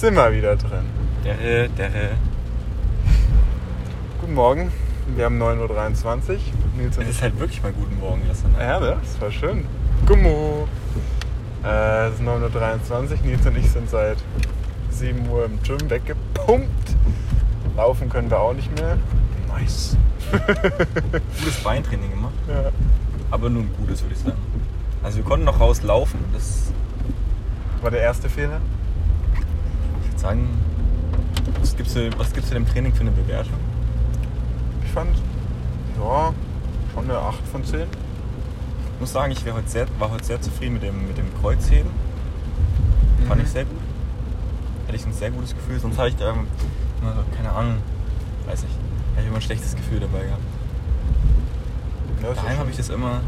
sind wir wieder drin. Derre, derre. Guten Morgen, wir haben 9.23 Uhr. Nils und Es ist halt wirklich mal guten Morgen gestern. Ne? Ja, ne? Das war schön. Gummo. Äh, es ist 9.23 Uhr. Nils und ich sind seit 7 Uhr im Gym weggepumpt. Laufen können wir auch nicht mehr. Nice. Gutes Beintraining gemacht, Ja. aber nur ein gutes, würde ich sagen. Also wir konnten noch rauslaufen. Das, War der erste Fehler? Ich würde sagen, was gibt's, du, was gibt's du dem Training für eine Bewertung? Ich fand, ja, schon eine 8 von 10. Ich muss sagen, ich wär heute sehr, war heute sehr zufrieden mit dem, mit dem Kreuzheben. Fand ich sehr gut. Hatte ich ein sehr gutes Gefühl. Sonst hatte ich da immer so, keine Ahnung, weiß nicht, hatte ich immer ein schlechtes Gefühl dabei gehabt. Ja, Daheim habe ich das immer,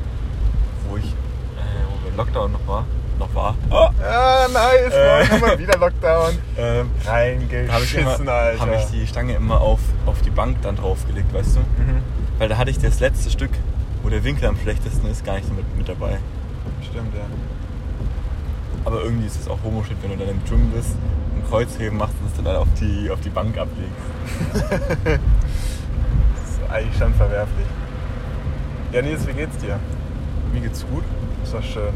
wo ich, äh, wo wir Lockdown noch war, noch war. Oh! Ja, nice, Äh. Mann. Immer wieder Lockdown. Ähm, da habe ich, Reingeschissen, immer, Alter. hab ich die Stange immer auf, auf die Bank dann draufgelegt, weißt du? Mhm. Weil da hatte ich das letzte Stück, wo der Winkel am schlechtesten ist, gar nicht so mit, mit dabei. Stimmt, ja. Aber irgendwie ist es auch homoshit, wenn du dann im Gym bist, ein Kreuzheben machst und es dann auf die, auf die Bank ablegst. Das ist eigentlich schon verwerflich. Ja, Nils, wie geht's dir? Mir geht's gut. Ist doch schön.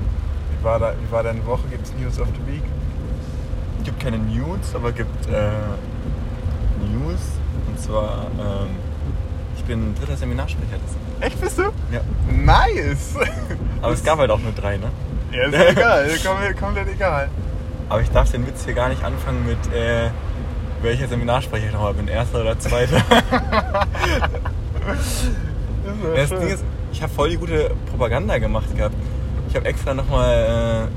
Wie war, da, wie war deine Woche? Gibt's News of the Week? gibt keine News, aber gibt äh, News. Und zwar, ähm, ich bin dritter Seminarsprecher. Echt bist du? ja. Nice! Aber es gab halt auch nur drei, ne? Ja, ist egal. Komplett, komplett egal. Aber ich darf den Witz hier gar nicht anfangen mit, äh, welcher Seminarsprecher ich nochmal bin, erster oder zweiter. Das Das. Ding ist, ich habe voll die gute Propaganda gemacht gehabt. Ich habe extra nochmal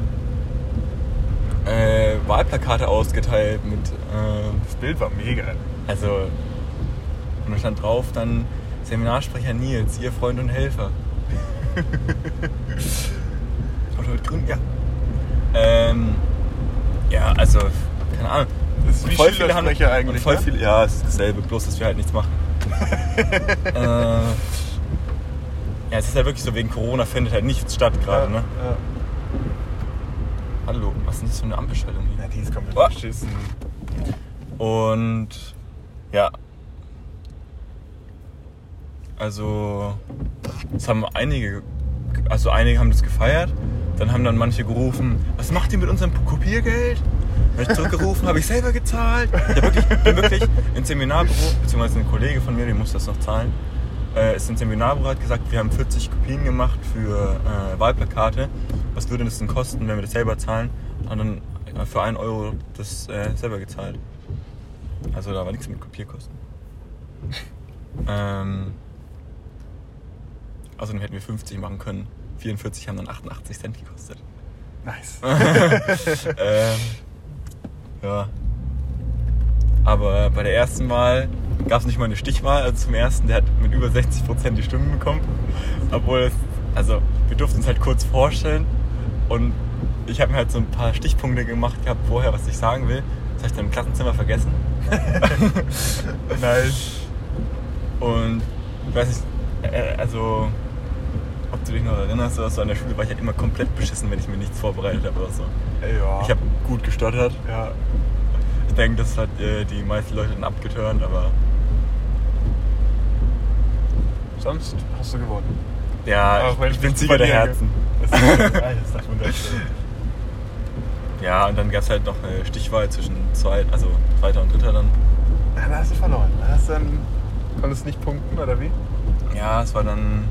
äh, äh, Wahlplakate ausgeteilt mit, äh, das Bild war mega. also, und da stand drauf dann Seminarsprecher Nils, Ihr Freund und Helfer. Oder mit grün, ja. Ähm, ja, also, keine Ahnung. Das ist wie Voll Schülersprecher und eigentlich, Voll ne? viele, ja, es ist dasselbe, bloß dass wir halt nichts machen. äh, ja, es ist ja wirklich so, wegen Corona findet halt nichts statt gerade, ne? Ja. Hallo, was ist denn das für eine Ampelschaltung Na, hier? die ist komplett Oh. beschissen. Und ja. Also, es haben einige, also einige haben das gefeiert. Dann haben dann manche gerufen, was macht ihr mit unserem Kopiergeld? Dann habe ich zurückgerufen, habe ich selber gezahlt. Ich hab wirklich, bin wirklich ins Seminarbüro, beziehungsweise ein Kollege von mir, der muss das noch zahlen, äh, ist ins Seminarbüro, hat gesagt, wir haben 40 Kopien gemacht für äh, Wahlplakate. Was würde das denn kosten, wenn wir das selber zahlen? Und dann äh, für 1 Euro das äh, selber gezahlt. Also da war nichts mit Kopierkosten. ähm, außerdem hätten wir 50 machen können. 44 haben dann 88 Cent gekostet. Nice. ähm, ja. Aber bei der ersten Wahl gab es nicht mal eine Stichwahl. Also zum ersten, der hat mit über 60 Prozent die Stimmen bekommen. Obwohl es, also wir durften uns halt kurz vorstellen. Und ich habe mir halt so ein paar Stichpunkte gemacht gehabt vorher, was ich sagen will. Das habe ich dann im Klassenzimmer vergessen. nice. Und ich weiß nicht, äh, also ob du dich noch erinnerst oder so, an der Schule war ich halt immer komplett beschissen, wenn ich mir nichts vorbereitet habe oder so. Ja. Ich habe gut gestottert. ja. Ich denke, das hat äh, die meisten Leute dann abgeturnt, aber Sonst hast du gewonnen. ja, wenn ich bin Sieger der Herzen. Das ist, das ist wunderschön. Ja, und dann gab es halt noch eine Stichwahl zwischen zwei, also zweiter und dritter dann. Ja, da hast du verloren. Da hast du dann, konntest du nicht punkten, oder wie? Ja, es war dann,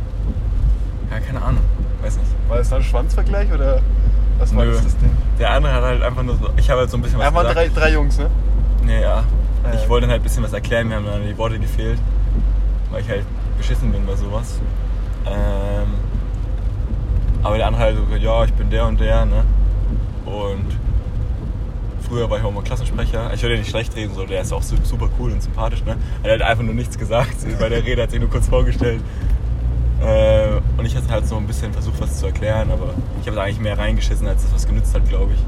ja, keine Ahnung, weiß nicht. War das dann ein Schwanzvergleich oder was war Nö. das Ding? Der andere hat halt einfach nur so, ich habe halt so ein bisschen was Ja, waren drei, drei Jungs, ne? Nee, ja. Ja, Ich ja. wollte dann halt ein bisschen was erklären, mir haben dann die Worte gefehlt, weil ich halt beschissen bin bei sowas. Ähm, aber der andere halt so gesagt, ja, ich bin der und der, ne? Und früher war ich auch mal Klassensprecher. Ich würde ja nicht schlecht reden, so, der ist auch su- super cool und sympathisch, ne? Er hat einfach nur nichts gesagt, bei der Rede hat sich nur kurz vorgestellt. Äh, und ich hatte halt so ein bisschen versucht, was zu erklären, aber ich habe da eigentlich mehr reingeschissen, als das was genützt hat, glaube ich.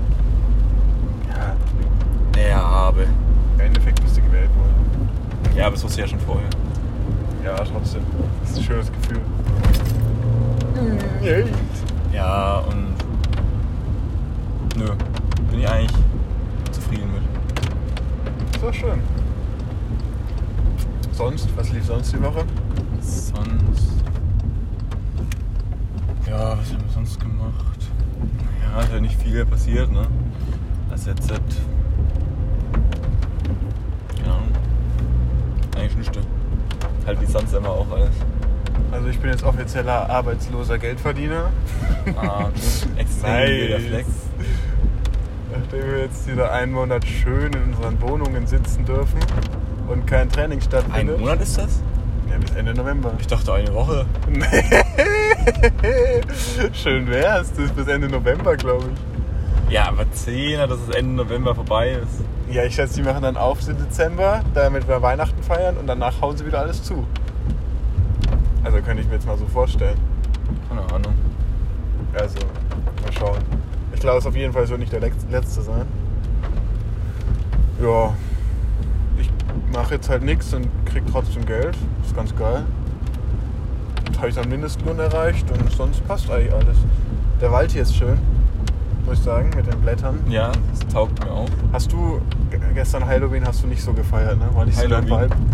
Ja, Ja, aber. im Endeffekt bist du gewählt worden. Ja, aber das wusste ich ja schon vorher. Ja, trotzdem. Das ist ein schönes Gefühl. Ja, und nö, bin ich eigentlich zufrieden mit. doch schön. Sonst, was lief sonst die Woche? Sonst. Ja, was haben wir sonst gemacht? Ja, ist ja nicht viel passiert, ne? Also jetzt. Keine Ahnung. Eigentlich nichts. Halt wie sonst immer auch alles. Also ich bin jetzt offizieller arbeitsloser Geldverdiener. Ah, okay. Extrem wilder Flex. Nachdem wir jetzt wieder einen Monat schön in unseren Wohnungen sitzen dürfen und kein Training Ein stattfindet. Monat ist das? Ja, bis Ende November. Ich dachte eine Woche. schön wär's. Das ist bis Ende November, glaube ich. Ja, aber 10, dass es Ende November vorbei ist. Ja, ich schätze, die machen dann auf im Dezember, damit wir Weihnachten feiern und danach hauen sie wieder alles zu. Also könnte ich mir jetzt mal so vorstellen. Keine Ahnung. Also, mal schauen. Ich glaube, es auf jeden Fall wird nicht der letzte sein. Ja, ich mache jetzt halt nichts und krieg trotzdem Geld. Ist ganz geil. Habe ich dann Mindestlohn erreicht und sonst passt eigentlich alles. Der Wald hier ist schön, muss ich sagen, mit den Blättern. Ja, das taugt mir auch. Hast du gestern Halloween hast du nicht so gefeiert, ne? War nicht so dein Halloween? Vibe?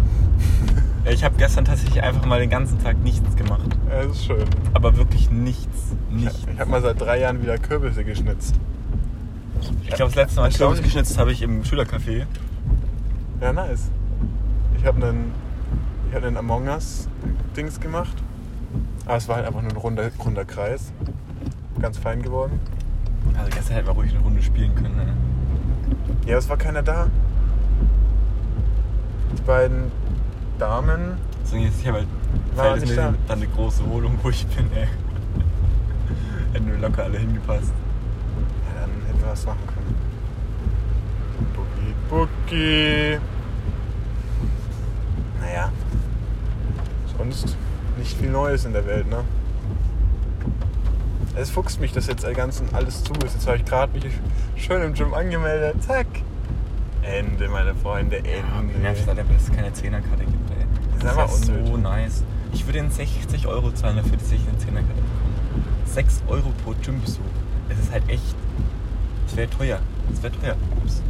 Ich habe gestern tatsächlich einfach mal den ganzen Tag nichts gemacht. Ja, das ist schön. Aber wirklich nichts. Nichts. Ich habe mal seit drei Jahren wieder Kürbisse geschnitzt. Ich glaube, das letzte Mal Kürbis Erstaunlich. geschnitzt habe ich im Schülercafé. Ja, nice. Ich habe einen, ich hab einen Among Us Dings gemacht. Aber es war halt einfach nur ein runder, runder Kreis. Ganz fein geworden. Also gestern hätten wir ruhig eine Runde spielen können. Ne? Ja, es war keiner da. Die beiden Damen. Jetzt, ich habe halt War fällt nicht mir da. dann eine große Wohnung, wo ich bin. Ey. Hätten wir locker alle hingepasst. Ja, dann hätten wir was machen können. Boogie, Boogie. Naja. Sonst nicht viel Neues in der Welt, ne? Es fuchst mich, dass jetzt ganzen alles zu ist. Jetzt habe ich gerade mich schön im Gym angemeldet. Zack. Ende, meine Freunde, Ende. Mir nervt halt, dass es keine Zehnerkarte gibt. Ey. Das ist Das einfach ist so unnötig. nice. Ich würde ihnen 60 Euro zahlen dafür, dass ich eine Zehnerkarte bekomme. 6 Euro pro Gymbesuch. Das ist halt echt. Das wäre teuer. Das wäre teuer. Ups.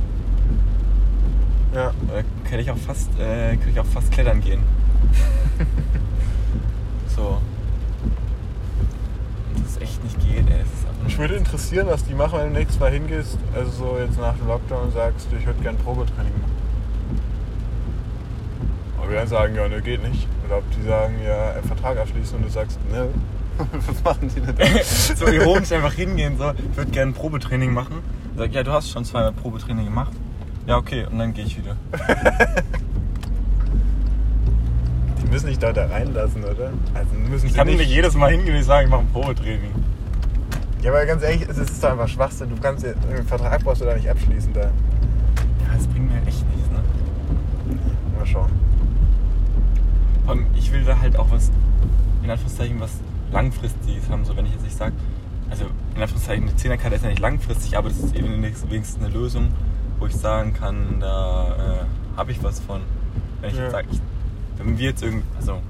Ja. Da könnte ich auch fast, äh, könnte ich auch fast klettern gehen. so. Das echt nicht geht, ey. Ist Mich würde interessieren, was die machen, wenn du nächstes Mal hingehst, also so jetzt nach dem Lockdown und sagst, ich würde gerne Probetraining machen. Ob die dann sagen, ja, ne, geht nicht. Oder ob die sagen, ja, einen Vertrag abschließen und du sagst, ne, was machen die denn da? so ironisch einfach hingehen, so, ich würde gerne ein Probetraining machen. Sag, ja, du hast schon zweimal Probetraining gemacht. Ja, okay, und dann gehe ich wieder. Müssen dich da, da reinlassen, oder? Also müssen Ich kann nicht. nicht jedes Mal hingehen und sagen, ich mache ein Probetraining. Ja, aber ganz ehrlich, es ist doch einfach Schwachsinn. Du kannst ja- einen Vertrag brauchst du da nicht abschließen. Da. Ja, das bringt mir echt nichts, ne? Mal schauen. Allem, ich will da halt auch was, in Anführungszeichen, was Langfristiges haben. So, wenn ich jetzt nicht sage, also in Anführungszeichen, eine Zehnerkarte ist ja nicht langfristig, aber das ist eben wenigstens eine Lösung, wo ich sagen kann, da äh, habe ich was von. Wenn ich Ja. jetzt sage, ich, wenn wir jetzt irgendwie, also,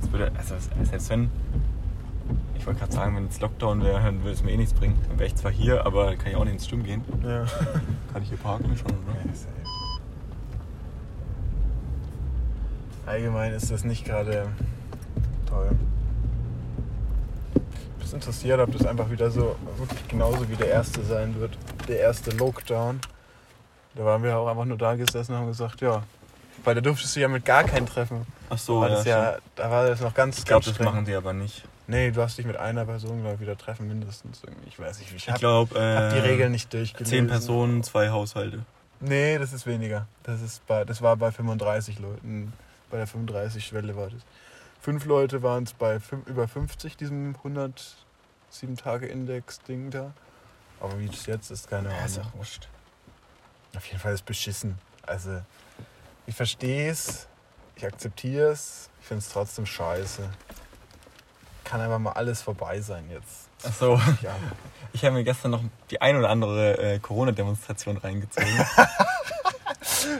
jetzt würde, also selbst wenn, ich wollte gerade sagen, wenn jetzt Lockdown wäre, dann würde es mir eh nichts bringen. Dann wäre ich zwar hier, aber kann ich auch nicht ins Stimmen gehen. Ja. Kann ich hier parken schon, oder? Ja, safe. Allgemein ist das nicht gerade toll. Ich bin interessiert, ob das einfach wieder so wirklich genauso wie der erste sein wird. Der erste Lockdown. Da waren wir auch einfach nur da gesessen und haben gesagt, ja, weil da durftest du ja mit gar keinen treffen. Ach so, war ja, das ja, da war das noch ganz, Ich glaube, ganz das streng. machen die aber nicht. Nee, du hast dich mit einer Person, glaube ich, wieder treffen mindestens. Irgendwie. Ich weiß nicht, wie ich, Ich glaube, äh, hab die Regeln nicht durchgelesen. Zehn Personen, zwei Haushalte. Nee, das ist weniger. Das, ist bei, das war bei 35 Leuten. Bei der 35-Schwelle war das. Fünf Leute waren es bei fün- über 50, diesem 107-Tage-Index-Ding da. Aber wie das jetzt ist, keine Ja, ist Ahnung. auch wurscht. Auf jeden Fall ist es beschissen. Also, ich verstehe es, ich akzeptiere es, ich finde es trotzdem scheiße. Kann einfach mal alles vorbei sein jetzt. Ach so. Ja. Ich habe mir gestern noch die ein oder andere äh, Corona-Demonstration reingezogen. Muss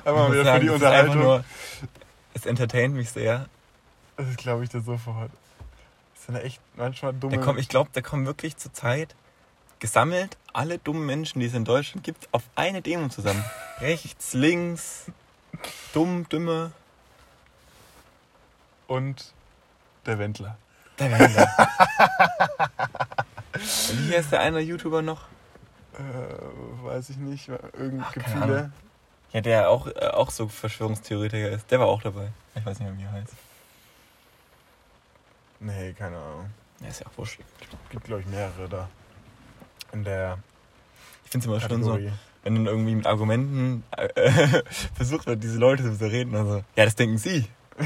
wieder für sagen, die es ist einfach Unterhaltung. Nur, es entertaint mich sehr. Das glaube ich dir sofort. Das sind ja echt manchmal dumme. Da kommen, ich glaube, da kommen wirklich zur Zeit gesammelt alle dummen Menschen, die es in Deutschland gibt, auf eine Demo zusammen. Rechts, links, Dumm, Dümmer. Und der Wendler. Der Wendler. Wie heißt der eine YouTuber noch? Äh, weiß ich nicht. Irgend, Ach, gibt keine viele. Ahnung. Ja, der auch, äh, auch so Verschwörungstheoretiker ist. Der war auch dabei. Ich weiß nicht mehr, wie er heißt. Nee, keine Ahnung. Ja, ist ja auch wurscht. Gibt, glaube ich, mehrere da. In der Ich finde es immer schon so, Kategorie. Wenn dann irgendwie mit Argumenten äh, versucht wird, diese Leute zu reden. Also, ja, das denken sie.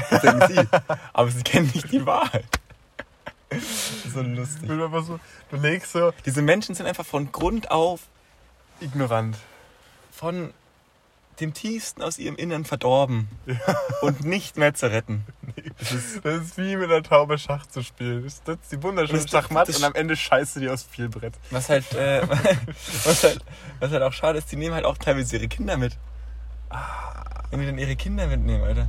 Das denken sie. Aber sie kennen nicht die Wahrheit. so Ich lustig. bin einfach so, du legst so Diese Menschen sind einfach von Grund auf ignorant. von dem tiefsten aus ihrem Innern verdorben und nicht mehr zu retten. Das ist, das ist wie mit einer Taube Schach zu spielen. Du setzt die wunderschöne Schachmatt und am Ende scheißt du die aus Spielbrett. Was halt, äh, was halt, was halt auch schade ist, die nehmen halt auch teilweise ihre Kinder mit. Wenn die dann ihre Kinder mitnehmen, Alter.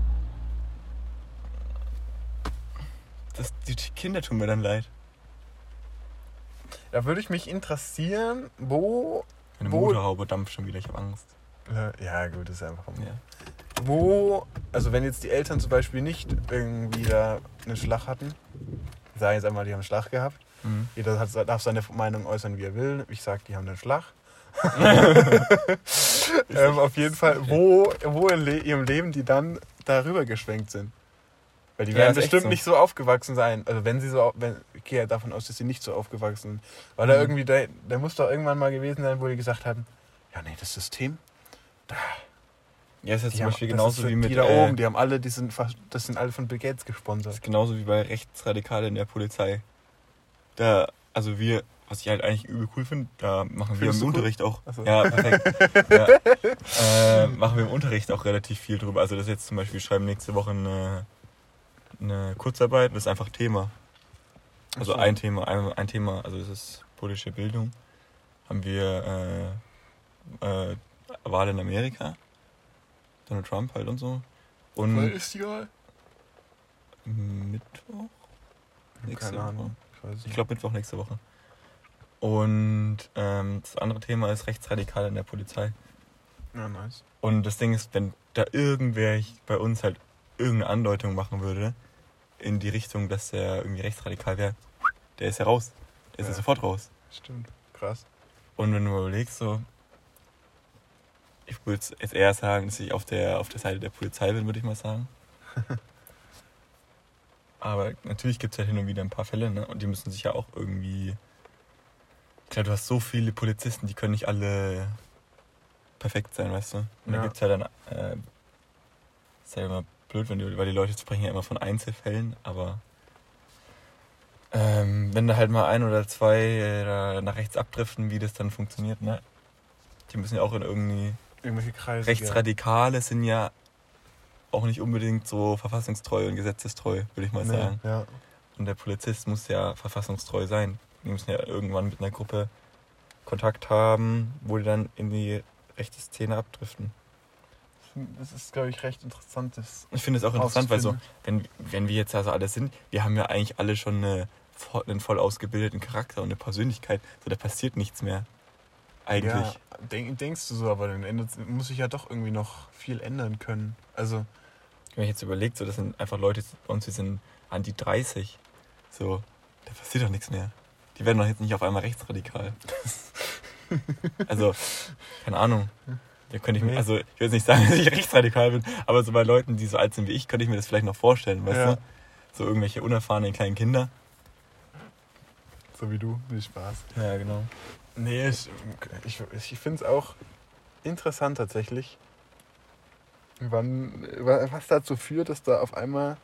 Das, die Kinder tun mir dann leid. Da würde ich mich interessieren, wo. Meine Wo- Motorhaube dampft schon wieder, ich habe Angst. Äh, Ja, gut, das ist einfach. Ja. Wo, also wenn jetzt die Eltern zum Beispiel nicht irgendwie da einen Schlag hatten, sagen jetzt einmal, die haben einen Schlag gehabt. Mhm. Jeder hat, darf seine Meinung äußern, wie er will. Ich sag, die haben einen Schlag. ähm, auf jeden Fall, wo, wo in le ihrem Leben die dann darüber geschwenkt sind. Weil die Ja, werden bestimmt so. nicht so aufgewachsen sein. Also wenn sie so, wenn, ich gehe ja davon aus, dass sie nicht so aufgewachsen sind. Weil da Mhm. irgendwie, da, da muss doch irgendwann mal gewesen sein, wo die gesagt haben, ja nee, das System, Ja, ist jetzt die zum haben, Beispiel das genauso ist wie mit. die da äh, oben, die haben alle, die sind fast, das sind alle von Bill Gates Das gesponsert. ist genauso wie bei Rechtsradikalen in der Polizei. Da, also wir, was ich halt eigentlich übel cool finde, da machen wir Findest im du cool? Unterricht auch. So. Ja, perfekt. ja. Äh, machen wir im Unterricht auch relativ viel drüber. Also das ist jetzt zum Beispiel, wir schreiben nächste Woche eine, eine Kurzarbeit, das ist einfach Thema. Also so. ein Thema, ein, ein Thema, also das ist politische Bildung. Haben wir äh, äh, Wahl in Amerika. Donald Trump halt und so. Und ist egal. Mittwoch? Nächste Keine Woche. Ahnung. Ich Ich glaube Mittwoch nächste Woche. Und ähm, das andere Thema ist Rechtsradikale in der Polizei. Ja, nice. Und das Ding ist, wenn da irgendwer bei uns halt irgendeine Andeutung machen würde in die Richtung, dass der irgendwie rechtsradikal wäre, der ist ja raus. Der ist ja sofort raus. Stimmt. Krass. Und wenn du überlegst, so, würde jetzt eher sagen, dass ich auf der, auf der Seite der Polizei bin, würde ich mal sagen. Aber natürlich gibt es halt hin und wieder ein paar Fälle, ne? Und die müssen sich ja auch irgendwie. Klar, du hast so viele Polizisten, die können nicht alle perfekt sein, weißt du? Und da Ja. gibt es ja dann. Äh, ist ja immer blöd, wenn die, weil die Leute sprechen ja immer von Einzelfällen, aber. Ähm, wenn da halt mal ein oder zwei äh, da nach rechts abdriften, wie das dann funktioniert, ne? Die müssen ja auch in irgendwie. Irgendwelche Kreise. Rechtsradikale sind ja auch nicht unbedingt so verfassungstreu und gesetzestreu, würde ich mal Nee, sagen. ja. Und der Polizist muss ja verfassungstreu sein. Die müssen ja irgendwann mit einer Gruppe Kontakt haben, wo die dann in die rechte Szene abdriften. Das ist, glaube ich, recht interessant. Das Ich finde es auch interessant, weil so, wenn, wenn wir jetzt also alle sind, wir haben ja eigentlich alle schon eine, einen voll ausgebildeten Charakter und eine Persönlichkeit. So, da passiert nichts mehr. Eigentlich. Ja, denk, denkst du so, aber dann ändert, muss sich ja doch irgendwie noch viel ändern können. Also, Wenn ich jetzt überlegt, so, das sind einfach Leute bei uns, die sind an die 30. So, da passiert doch nichts mehr. Die werden doch jetzt nicht auf einmal rechtsradikal. also, keine Ahnung. Da könnte ich mir, also ich will jetzt nicht sagen, dass ich rechtsradikal bin, aber so bei Leuten, die so alt sind wie ich, könnte ich mir das vielleicht noch vorstellen, weißt Ja. du? So irgendwelche unerfahrenen kleinen Kinder. so wie du, viel Spaß. Ja, genau. Nee, ich, ich, ich finde es auch interessant tatsächlich, wann, was dazu führt, dass da auf einmal.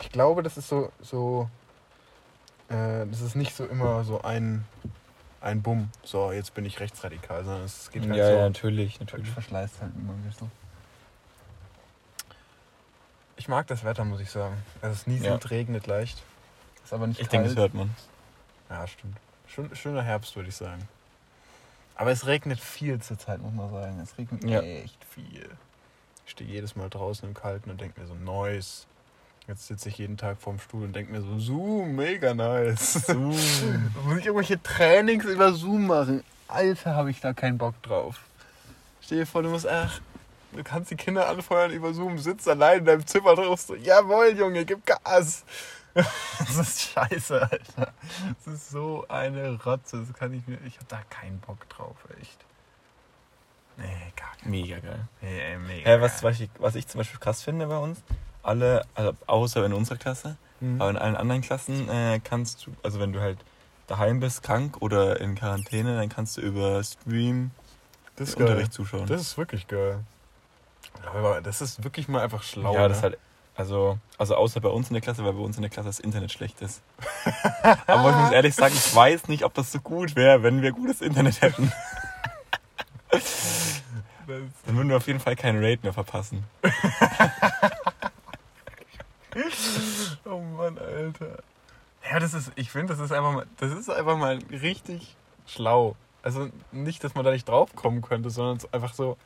Ich glaube, das ist so. so äh, das ist nicht so immer so ein, ein Bumm, so jetzt bin ich rechtsradikal, sondern es geht halt ja, so. ja, natürlich, natürlich. verschleißt halt immer ein bisschen. Ich mag das Wetter, muss ich sagen. Es ist nieselt, Ja. regnet leicht. Ist aber nicht Ich kalt. denke, das hört man. Ja, stimmt. Schön, schöner Herbst, würde ich sagen. Aber es regnet viel zur Zeit, muss man sagen. Es regnet Ja. echt viel. Ich stehe jedes Mal draußen im Kalten und denke mir so, nice. Jetzt sitze ich jeden Tag vorm Stuhl und denke mir so, Zoom, mega nice. Zoom. muss ich irgendwelche Trainings über Zoom machen? Alter, habe ich da keinen Bock drauf. Stell dir vor, du musst, ach, du kannst die Kinder anfeuern über Zoom, sitzt allein in deinem Zimmer drauf, so, jawohl, Junge, gib Gas. Das ist scheiße, Alter. Das ist so eine Rotze, das kann ich mir, ich hab da keinen Bock drauf, echt. Nee, gar keinen Mega geil. Nee, ey, mega. Hä, was, was, ich, was ich zum Beispiel krass finde bei uns, alle, also außer in unserer Klasse, Mhm. aber in allen anderen Klassen äh, kannst du, also wenn du halt daheim bist, krank oder in Quarantäne, dann kannst du über Stream das geil. Unterricht zuschauen. Das ist wirklich geil. Aber das ist wirklich mal einfach schlau. ja, ne? ist halt, also, also außer bei uns in der Klasse, weil bei uns in der Klasse das Internet schlecht ist. aber ich muss ehrlich sagen, ich weiß nicht, ob das so gut wäre, wenn wir gutes Internet hätten. Dann würden wir auf jeden Fall keinen Raid mehr verpassen. Oh Mann, Alter. Ja, das ist, ich finde, das ist einfach mal, das ist einfach mal richtig schlau. Also nicht, dass man da nicht drauf kommen könnte, sondern einfach so,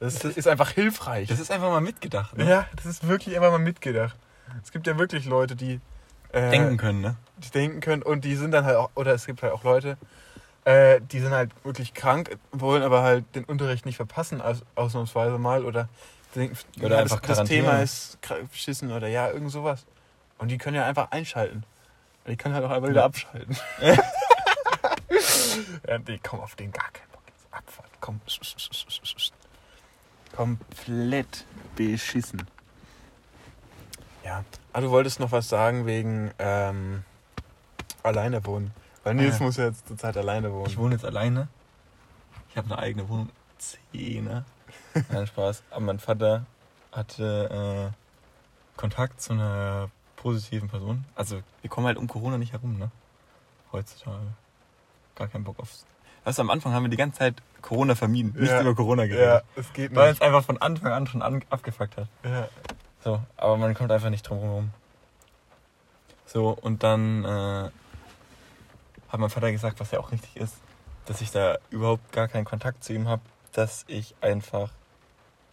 das ist, ist einfach hilfreich. Das ist einfach mal mitgedacht. Ne? ja, das ist wirklich einfach mal mitgedacht. Es gibt ja wirklich Leute, die äh, Denken können, ne? die denken können und die sind dann halt auch, oder es gibt halt auch Leute, äh, die sind halt wirklich krank, wollen aber halt den Unterricht nicht verpassen, aus, ausnahmsweise mal, oder denken, Oder ja, einfach das, das. Thema ist beschissen oder ja, irgend sowas. Und die können ja einfach einschalten. Und die können halt auch einfach wieder Ja. abschalten. ja, nee, komm auf den gar keinen Bock. Abfahrt, komm. Komplett beschissen. Ja, aber du wolltest noch was sagen wegen ähm, alleine wohnen. Weil Nils Ah. muss ja jetzt zur Zeit alleine wohnen. Ich wohne jetzt alleine. Ich habe eine eigene Wohnung. Zehner. Nein, Spaß. Aber mein Vater hatte äh, Kontakt zu einer positiven Person. Also, wir kommen halt um Corona nicht herum, ne? Heutzutage. Gar keinen Bock aufs. Weißt du, am Anfang haben wir die ganze Zeit Corona vermieden. Nicht Ja. über Corona ja, geredet. es geht Weil nicht. es einfach von Anfang an schon an, abgefuckt hat. Ja. So, aber man kommt einfach nicht drum herum. So, und dann äh, hat mein Vater gesagt, was ja auch richtig ist, dass ich da überhaupt gar keinen Kontakt zu ihm habe, dass ich einfach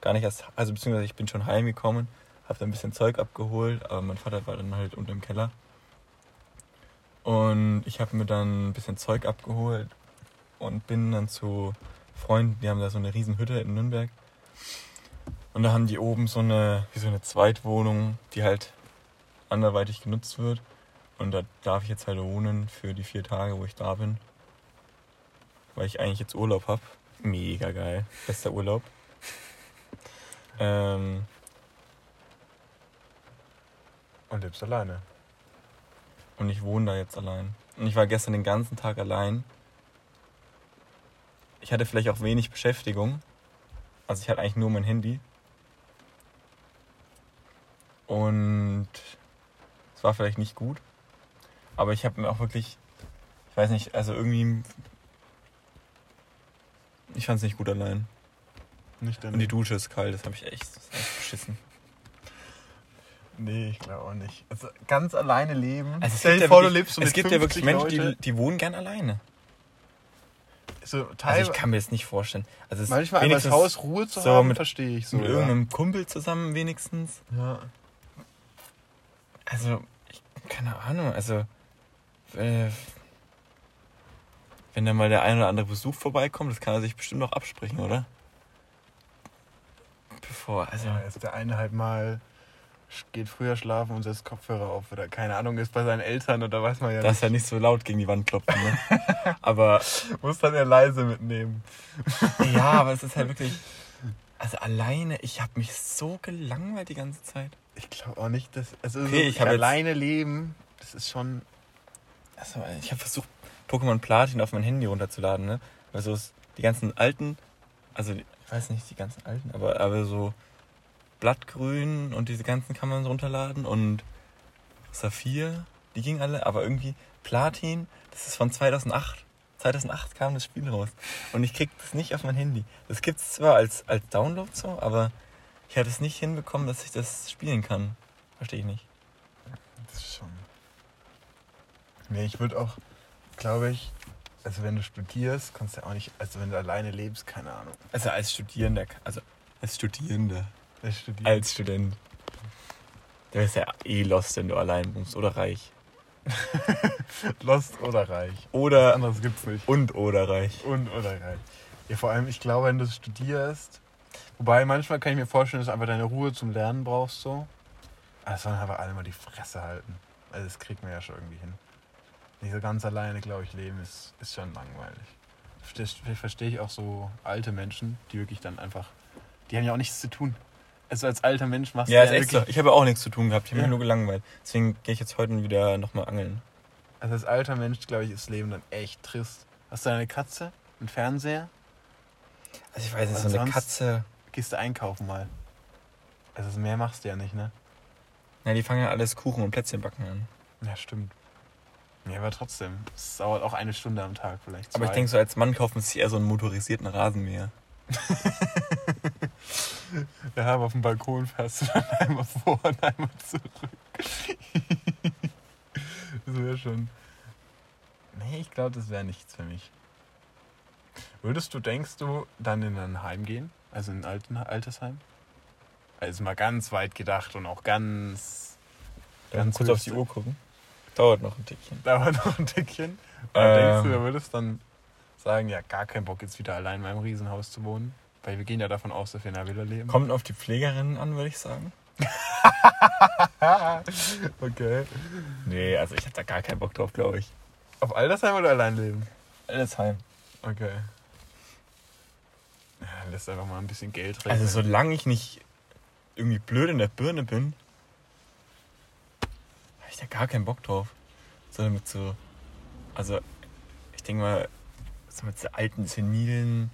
gar nicht erst, also beziehungsweise ich bin schon heimgekommen, habe da ein bisschen Zeug abgeholt, aber mein Vater war dann halt unter dem Keller. Und ich habe mir dann ein bisschen Zeug abgeholt und bin dann zu Freunden, die haben da so eine riesen Hütte in Nürnberg. Und da haben die oben so eine, wie so eine Zweitwohnung, die halt anderweitig genutzt wird. Und da darf ich jetzt halt wohnen für die vier Tage, wo ich da bin. Weil ich eigentlich jetzt Urlaub habe. Mega geil. Bester Urlaub. Ähm, Und lebst alleine. und ich wohne da jetzt allein. Und ich war gestern den ganzen Tag allein. Ich hatte vielleicht auch wenig Beschäftigung. Also ich hatte eigentlich nur mein Handy. Und es war vielleicht nicht gut. Aber ich habe mir auch wirklich, ich weiß nicht, also irgendwie, ich fand es nicht gut allein. Nicht Und die Dusche ist kalt, das habe ich echt, das echt beschissen. Nee, ich glaube auch nicht. Also ganz alleine leben. Also es Stell gibt, dir ja vor, wirklich, du lebst so es gibt ja wirklich 50 Menschen, Leute. die, die wohnen gern alleine. So Also teilweise, ich kann mir das nicht vorstellen. Also manchmal einfach das Haus Ruhe zu so haben, mit- verstehe ich so. mit ja. irgendeinem Kumpel zusammen wenigstens. Ja. Also, ich, keine Ahnung, also äh, wenn da mal der ein oder andere Besuch vorbeikommt, das kann er sich bestimmt noch absprechen, oder? Bevor, also ja, jetzt der eine halt mal geht früher schlafen und setzt Kopfhörer auf oder keine Ahnung, ist bei seinen Eltern oder weiß man ja dass er nicht so laut gegen die Wand klopft. Ne? aber nicht. Muss dann ja leise mitnehmen. ja, aber es ist halt wirklich, also alleine, ich habe mich so gelangweilt die ganze Zeit. Ich glaube auch nicht, dass also Okay, so ich hab jetzt- alleine leben, das ist schon Also, ich habe versucht, Pokémon Platin auf mein Handy runterzuladen, ne? Weil so ist die ganzen alten, also ich weiß nicht die ganzen alten, aber, aber so Blattgrün und diese ganzen kann man runterladen und Saphir, die gingen alle, aber irgendwie Platin, das ist von 2008. 2008 kam das Spiel raus und ich krieg das nicht auf mein Handy. Das gibt's zwar als, als Download so, aber ich hatte es nicht hinbekommen, dass ich das spielen kann. Verstehe ich nicht. Das ist schon. Nee, ich würde auch, glaube ich, also wenn du studierst, kannst du auch nicht, also wenn du alleine lebst, keine Ahnung. Also als Studierender, also als Studierender. Ich studiere. Als Student. Du bist ja eh lost, wenn du allein wohnst. Oder reich. Lost oder reich. Oder Anderes gibt's nicht. und oder reich. Und oder reich. Ja, vor allem, ich glaube, wenn du studierst, Wobei manchmal kann ich mir vorstellen, dass du einfach deine Ruhe zum Lernen brauchst so. Aber es sollen einfach alle mal die Fresse halten. Also das kriegt man ja schon irgendwie hin. Nicht so ganz alleine, glaube ich, leben ist, ist schon langweilig. Verstehe, verstehe ich auch so alte Menschen, die wirklich dann einfach, die haben ja auch nichts zu tun. Also als alter Mensch machst Ja, du ist echt so. Ich habe auch nichts zu tun gehabt. Ich habe Ja. mich nur gelangweilt. Deswegen gehe ich jetzt heute wieder nochmal angeln. also als alter Mensch, glaube ich, ist das Leben dann echt trist. Hast du eine Katze, einen Fernseher, Also ich weiß nicht, so eine Katze. gehst du einkaufen mal. Also mehr machst du ja nicht, ne? Na, die fangen ja alles Kuchen und Plätzchen backen an. Ja, stimmt. Ja, aber trotzdem. Es dauert auch eine Stunde am Tag vielleicht. Aber ich zwei. denke so, als Mann kaufen sich eher so einen motorisierten Rasenmäher. Ja, aber auf dem Balkon fährst du dann einmal vor und einmal zurück. das wäre schon. Nee, ich glaube, das wäre nichts für mich. Würdest du, denkst du, dann in ein Heim gehen? Also in ein Alten Altersheim? Also mal ganz weit gedacht und auch ganz. Ganz kurz auf die Uhr gucken. Dauert noch ein Tickchen. Dauert noch ein Tickchen. Aber Ähm. denkst du, da würdest dann sagen, ja, gar keinen Bock, jetzt wieder allein in meinem Riesenhaus zu wohnen? Weil wir gehen ja davon aus, dass wir in einer Villa leben. Kommt auf die Pflegerinnen an, würde ich sagen. Okay. Nee, also ich hab da gar keinen Bock drauf, glaube ich. Auf Altersheim oder allein leben? Allesheim. Okay. Ja, lässt einfach mal ein bisschen Geld rein. Also solange ich nicht irgendwie blöd in der Birne bin, habe ich da gar keinen Bock drauf. Sondern mit so, also ich denke mal, so mit so alten, senilen,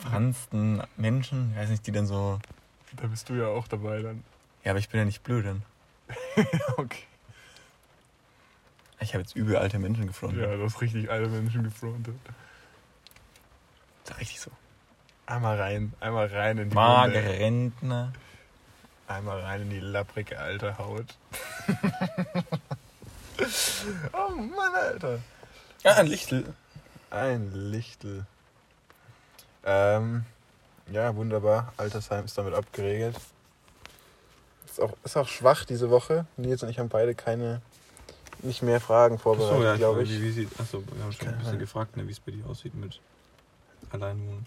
verransten Menschen, ich weiß nicht, die dann so, Da bist du ja auch dabei dann. ja, aber ich bin ja nicht blöd dann. okay. Ich habe jetzt übel alte Menschen gefrontet. Ja, du hast richtig alte Menschen gefrontet. Das ist richtig so. Einmal rein, einmal rein in die Magere. Rentner. Einmal rein in die lapprige alte Haut. oh Mann, Alter. Ja, ein Lichtel. Ein Lichtel. Ähm, ja, wunderbar. Altersheim ist damit abgeregelt. Ist auch, ist auch schwach diese Woche. Nils und ich haben beide keine, nicht mehr Fragen vorbereitet, glaube ich. Wie, sieht, achso, wir haben schon ein bisschen gefragt, ne, wie es bei dir aussieht mit Alleinwohnen.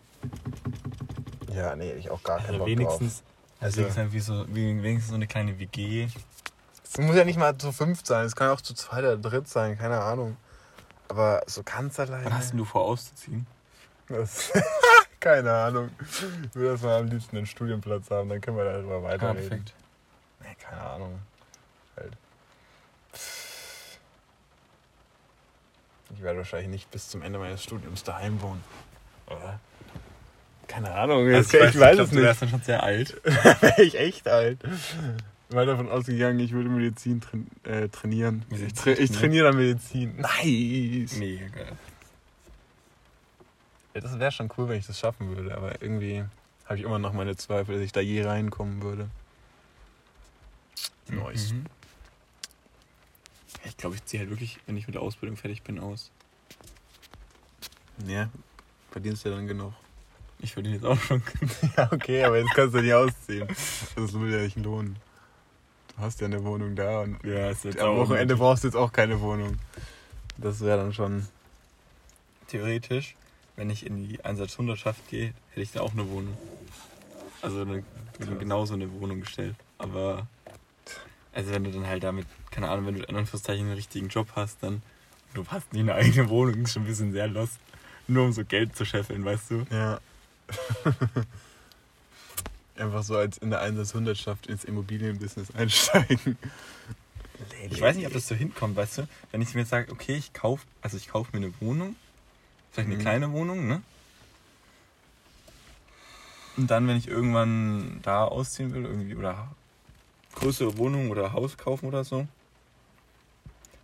Ja, nee, ich auch gar keinen Also Bock wenigstens, drauf. also Also- wenigstens, wie so, wie, wenigstens so eine kleine WG. Es muss ja nicht mal zu fünft sein, es kann auch zu zweit oder dritt sein, keine Ahnung. Aber so ganz alleine. Wann hast denn du vor auszuziehen? Das, keine Ahnung. Ich würde das mal am liebsten einen Studienplatz haben, dann können wir darüber Ah, weiterreden. Nee, keine Ahnung. Halt. Ich werde wahrscheinlich nicht bis zum Ende meines Studiums daheim wohnen. Oder? Keine Ahnung, Also ich, weiß glaub, es Du nicht. wärst dann schon sehr alt. wäre ich echt alt. Ich war davon ausgegangen, ich würde Medizin train äh, trainieren. Medizin ich, tra ich trainiere dann Medizin. Nice! Mega geil. Ja, das wäre schon cool, wenn ich das schaffen würde, aber irgendwie habe ich immer noch meine Zweifel, dass ich da je reinkommen würde. Nice. Mhm. Ich glaube, ich ziehe halt wirklich, wenn ich mit der Ausbildung fertig bin, aus. Ja, verdienst ja dann genug. Ich würde jetzt auch schon. Ja, okay, aber jetzt kannst du nicht ausziehen. Das will ja nicht lohnen. Du hast ja eine Wohnung da und Ja, ist jetzt am auch Wochenende brauchst du jetzt auch keine Wohnung. Das wäre dann schon. Theoretisch, wenn ich in die Einsatzhundertschaft gehe, hätte ich da auch eine Wohnung. Also eine, genauso eine Wohnung gestellt. Aber also wenn du dann halt damit, keine Ahnung, wenn du in Anführungszeichen einen richtigen Job hast, dann du hast nie eine eigene Wohnung, ist schon ein bisschen sehr lost. Nur um so Geld zu scheffeln, weißt du? Ja. Einfach so als in der Einsatzhundertschaft ins Immobilienbusiness einsteigen. Ich weiß nicht, ob das so hinkommt, weißt du? Wenn ich mir jetzt sage, okay, ich kaufe, also ich kaufe mir eine Wohnung, vielleicht eine Mhm. kleine Wohnung, ne? Und dann, wenn ich irgendwann da ausziehen will, irgendwie, oder größere Wohnung oder Haus kaufen oder so,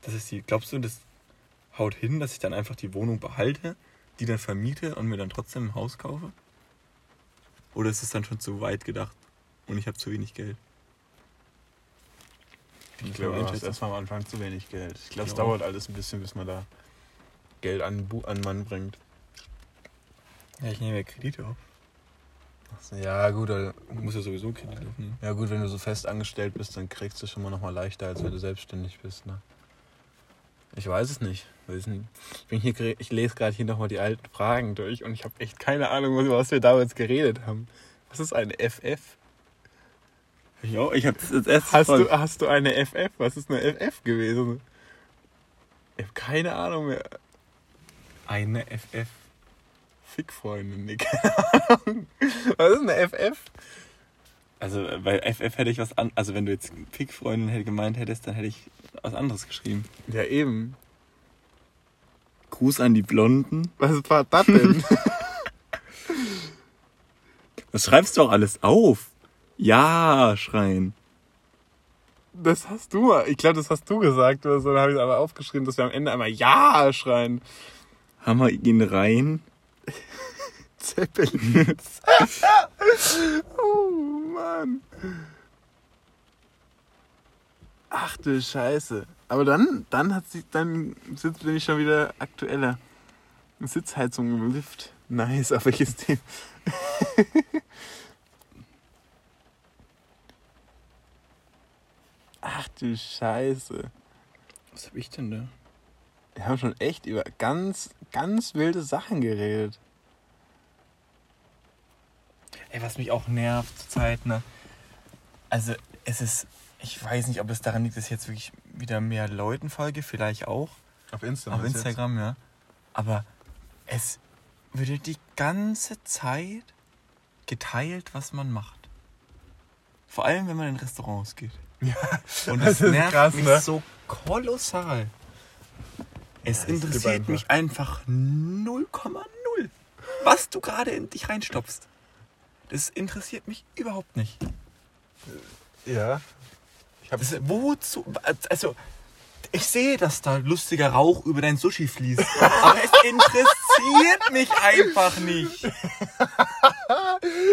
das ist die, glaubst du, das haut hin, dass ich dann einfach die Wohnung behalte, die dann vermiete und mir dann trotzdem ein Haus kaufe? Oder ist es dann schon zu weit gedacht und ich habe zu wenig Geld? Ich glaube, du hast erstmal am Anfang zu wenig Geld. Ich glaube, es dauert alles ein bisschen, bis man da Geld an, an Mann bringt. Ja, ich nehme ja Kredite auf. Ja, gut, Du musst ja sowieso Kredite aufnehmen. ja, gut, wenn du so fest angestellt bist, dann kriegst du schon mal noch mal leichter, als wenn du selbstständig bist. Ne? Ich weiß es nicht. Ich, bin hier, ich lese gerade hier nochmal die alten Fragen durch und ich habe echt keine Ahnung, was- über was wir damals geredet haben. Was ist eine FF? Ja, ich habe das erst Hast du, hast du eine FF? Was ist eine FF gewesen? Ich habe keine Ahnung mehr. Eine FF. Fickfreundin, nee, keine Ahnung. Was ist eine FF? Also bei FF hätte ich was an. Also wenn du jetzt Pickfreundin hätte gemeint hättest, dann hätte ich was anderes geschrieben. Ja, eben. Gruß an die Blonden. Was war das denn? Was schreibst du auch alles auf? Ja, schreien. das hast du mal. Ich glaube, das hast du gesagt oder so. Da habe ich aber aufgeschrieben, dass wir am Ende einmal Ja schreien. Hammer ihn rein. Zeppelins. oh Mann. Ach du Scheiße. Aber dann, dann hat sie, dann sitzt, bin ich schon wieder aktueller. Sitzheizung im Lift. Nice, auf welches Thema? Ach du Scheiße. Was hab ich denn da? Wir haben schon echt über ganz, ganz wilde Sachen geredet. Ey, was mich auch nervt zur Zeit, ne? Also, es ist. Ich weiß nicht, ob es daran liegt, dass ich jetzt wirklich wieder mehr Leuten folge, vielleicht auch. Auf Instagram. Auf Instagram, ja. Aber es würde die ganze Zeit geteilt, was man macht. Vor allem, wenn man in Restaurants geht. Ja, Und das das, ist nervt krass, mich ne? so kolossal. Es Ja, interessiert mich einfach 0,0, was du gerade in dich reinstopfst. Das interessiert mich überhaupt nicht. Ja. Ich hab, Das, wozu? Also, ich sehe, dass da lustiger Rauch über dein Sushi fließt. Aber es interessiert mich einfach nicht.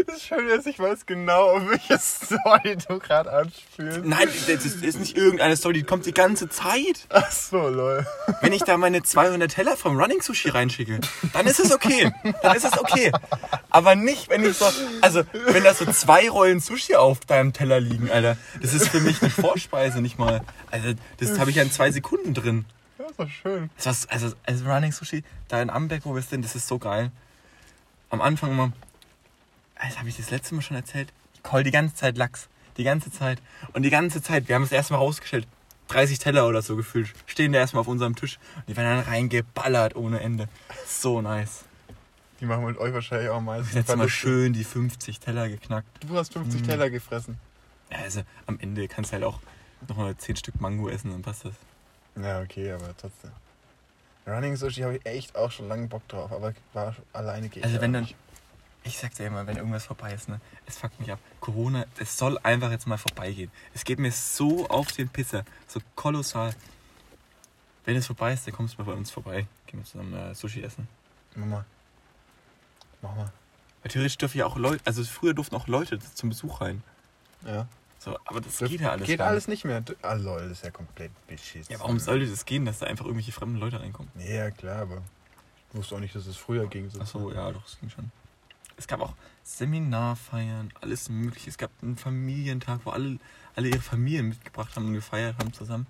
das ist schön, dass ich weiß genau, auf welche Story du gerade anspielst. Nein, das ist, nicht irgendeine Story, die kommt die ganze Zeit. Ach so, lol. Wenn ich da meine 200 Teller vom Running Sushi reinschicke, dann ist es okay. Dann ist es okay. Aber nicht, wenn ich so, also, wenn da so zwei Rollen Sushi auf deinem Teller liegen, Alter. Das ist für mich eine Vorspeise, nicht mal. Also, das habe ich ja in zwei Sekunden drin. Ja, ist doch schön. Das also, also Running Sushi, da in Amberg, wo wir sind, das ist so geil. Am Anfang immer, das habe ich das letzte Mal schon erzählt, ich call die ganze Zeit Lachs. Die ganze Zeit. Und die ganze Zeit, wir haben es erstmal rausgestellt, 30 Teller oder so gefüllt, stehen da erstmal auf unserem Tisch. Und die werden dann reingeballert ohne Ende. So nice. Die machen mit euch wahrscheinlich auch meistens. Letztes Mal schön die 50 Teller geknackt. Du hast 50 Mhm. Teller gefressen. Ja, also am Ende kannst du halt auch nochmal 10 Stück Mango essen, dann passt das. Ja, okay, aber trotzdem. Running Sushi habe ich echt auch schon lange Bock drauf, aber war alleine geht. Also wenn dann, nicht. Ich sag's dir immer, wenn irgendwas vorbei ist, ne, es fuckt mich ab. Corona, es soll einfach jetzt mal vorbeigehen. Es geht mir so auf den Pisser, so kolossal. Wenn es vorbei ist, dann kommst du mal bei uns vorbei. Gehen wir zusammen äh, Sushi essen. Mama. Mach mal. Weil theoretisch dürfen ja auch Leute, also früher durften auch Leute zum Besuch rein. Ja. So, aber das Das geht ja alles Geht gar alles nicht mehr. Ah, lol, das ist ja komplett beschissen. Ja, warum sollte das gehen, dass da einfach irgendwelche fremden Leute reinkommen? Ja, klar, aber ich wusste auch nicht, dass es früher ging. So. Ach so, ja, doch, es ging schon. Es gab auch Seminarfeiern, alles mögliche. Es gab einen Familientag, wo alle, alle ihre Familien mitgebracht haben und gefeiert haben zusammen.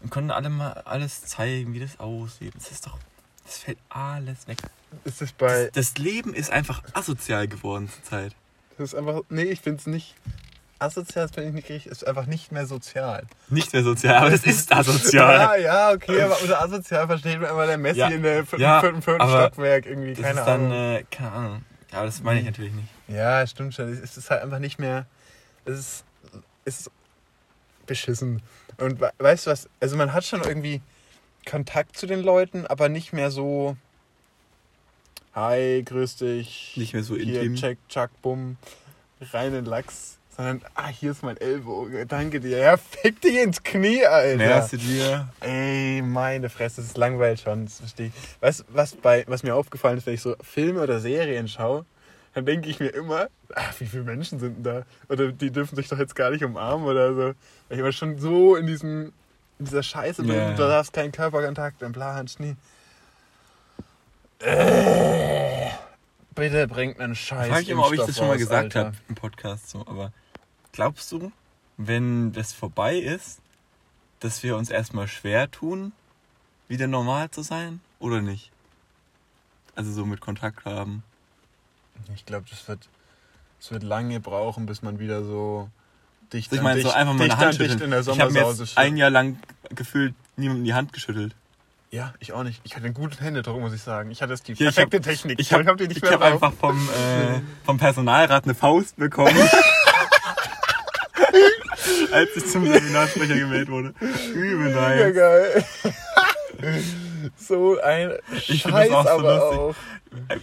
Und konnten alle mal alles zeigen, wie das aussieht. Das ist doch, das fällt alles weg. Ist es bei. Das Leben ist einfach asozial geworden zur Zeit. Das ist einfach. Nee, ich finde es nicht. Asozial, das finde ich nicht richtig. Es ist einfach nicht mehr sozial. Nicht mehr sozial, aber es ist asozial. Ja, ja, okay, aber unter asozial versteht man immer der Messi Ja. in der vierten, Ja, aber Stockwerk irgendwie, Das keine ist dann, Ahnung. äh, keine Ahnung. Ja, aber das meine ich natürlich nicht. Ja, stimmt schon. Es ist halt einfach nicht mehr. Es ist, es ist beschissen. Und we- weißt du was? Also, man hat schon irgendwie Kontakt zu den Leuten, aber nicht mehr so. Hi, grüß dich. Nicht mehr so Hier, intim. check, chuck, bumm. Rein in Lachs. Sondern, ah, hier ist mein Ellbogen. Danke dir. Ja, fick dich ins Knie, Alter. Näherst du dir? Ey, meine Fresse, das ist langweilig schon, das verstehe ich. Weißt du, was, bei, was mir aufgefallen ist, wenn ich so Filme oder Serien schaue, dann denke ich mir immer, ach, wie viele Menschen sind denn da? Oder die dürfen sich doch jetzt gar nicht umarmen oder so. Weil ich immer schon so in diesem, in dieser Scheiße bin, du darfst keinen Körperkontakt und bla und Schnee. Äh, bitte bringt einen Scheiß. Frage ich immer, ob ich das schon mal gesagt habe im Podcast. So. Aber glaubst du, wenn das vorbei ist, dass wir uns erstmal schwer tun, wieder normal zu sein? Oder nicht? Also so mit Kontakt haben. Ich glaube, das wird. es wird lange brauchen, bis man wieder so dicht Ich an meine, so einfach mal eine Hand schütteln. in der Ich habe ein Jahr lang gefühlt niemandem die Hand geschüttelt. Ja, ich auch nicht. Ich hatte gute Hände drum, muss ich sagen. Ich hatte die ich perfekte Technik. Ich habe hab ich einfach vom, äh, vom Personalrat eine Faust bekommen. als ich zum Seminarsprecher gewählt wurde. Übel Mega nice. geil. so ein Ich Scheiß das auch so aber lustig.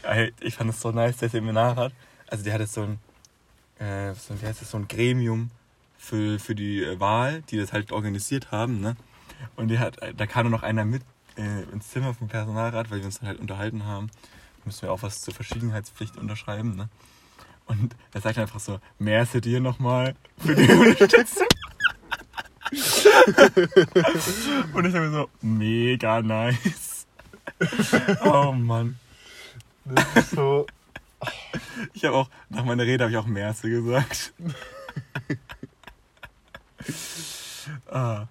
auch. Ey, Ich fand es so nice, der Seminarrat. Also der hatte so ein, äh, so, wie heißt das, so ein Gremium für, für die äh, Wahl, die das halt organisiert haben, ne? Und die hat, da kam nur noch einer mit äh, ins Zimmer vom Personalrat, weil wir uns dann halt unterhalten haben. Müssen wir auch was zur Verschwiegenheitspflicht unterschreiben, ne? Und er sagt einfach so, merci dir nochmal für die Unterstützung. Und ich habe mir so, mega nice. Oh Mann. Das ist so. Ich habe auch, nach meiner Rede habe ich auch Merze gesagt. ah.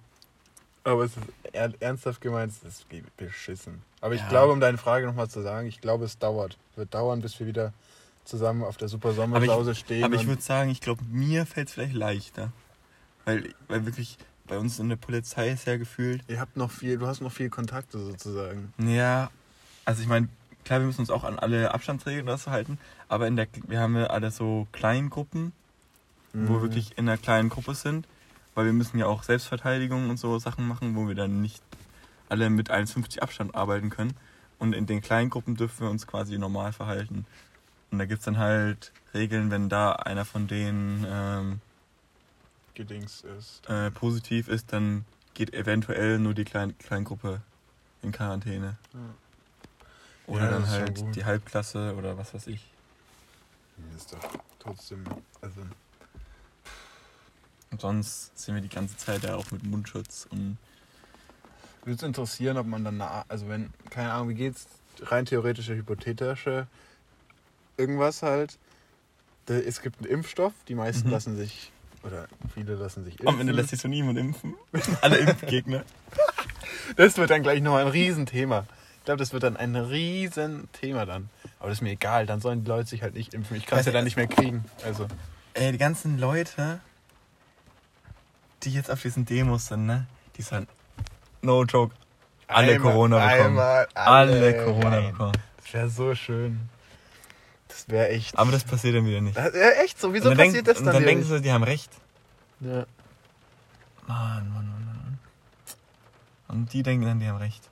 Aber es ist er, ernsthaft gemeint, es ist beschissen. Aber ich Ja. glaube, um deine Frage nochmal zu sagen, ich glaube, es dauert. Wird dauern, bis wir wieder zusammen auf der Super ich, stehen. aber ich würde sagen, ich glaube, mir fällt es vielleicht leichter. Weil, weil wirklich bei uns in der Polizei ist ja gefühlt. Ihr habt noch viel, du hast noch viel Kontakte sozusagen. Ja, also ich meine, klar, wir müssen uns auch an alle Abstandsregeln so halten, aber in der, wir haben ja alle so Kleingruppen, wo wir wirklich in einer kleinen Gruppe sind, weil wir müssen ja auch Selbstverteidigung und so Sachen machen, wo wir dann nicht alle mit 1,50 Abstand arbeiten können. Und in den kleinen Gruppen dürfen wir uns quasi normal verhalten. Und da gibt es dann halt Regeln, wenn da einer von denen ähm, Gedings ist. äh, positiv ist, dann geht eventuell nur die Klein Kleingruppe in Quarantäne. Ja. Oder Ja, dann halt die Halbklasse oder was weiß ich. Nee, Ist doch trotzdem. Also, Und sonst sind wir die ganze Zeit ja auch mit Mundschutz und würde es interessieren, ob man dann, also wenn, keine Ahnung, wie geht's, rein theoretische, hypothetische, irgendwas halt. Da, es gibt einen Impfstoff, die meisten Mhm. lassen sich, oder viele lassen sich impfen. am Ende lässt sich so niemand impfen. Alle Impfgegner. Das wird dann gleich nochmal ein Riesenthema. Ich glaube, das wird dann ein Riesenthema dann. Aber das ist mir egal, dann sollen die Leute sich halt nicht impfen. Ich kann es ja dann nicht mehr kriegen. Also, Ey, die ganzen Leute, die jetzt auf diesen Demos sind, ne? Die sind, no joke, alle einmal- Corona bekommen. einmal alle, Corona rein. bekommen. Das wäre so schön. Das wäre echt. Aber das passiert dann wieder nicht. Das- ja, echt so. Wieso und dann, passiert denk, das und dann, dann wieder denken sie, die haben recht. Ja. Mann, Mann, Mann, Mann. Und die denken dann, die haben recht.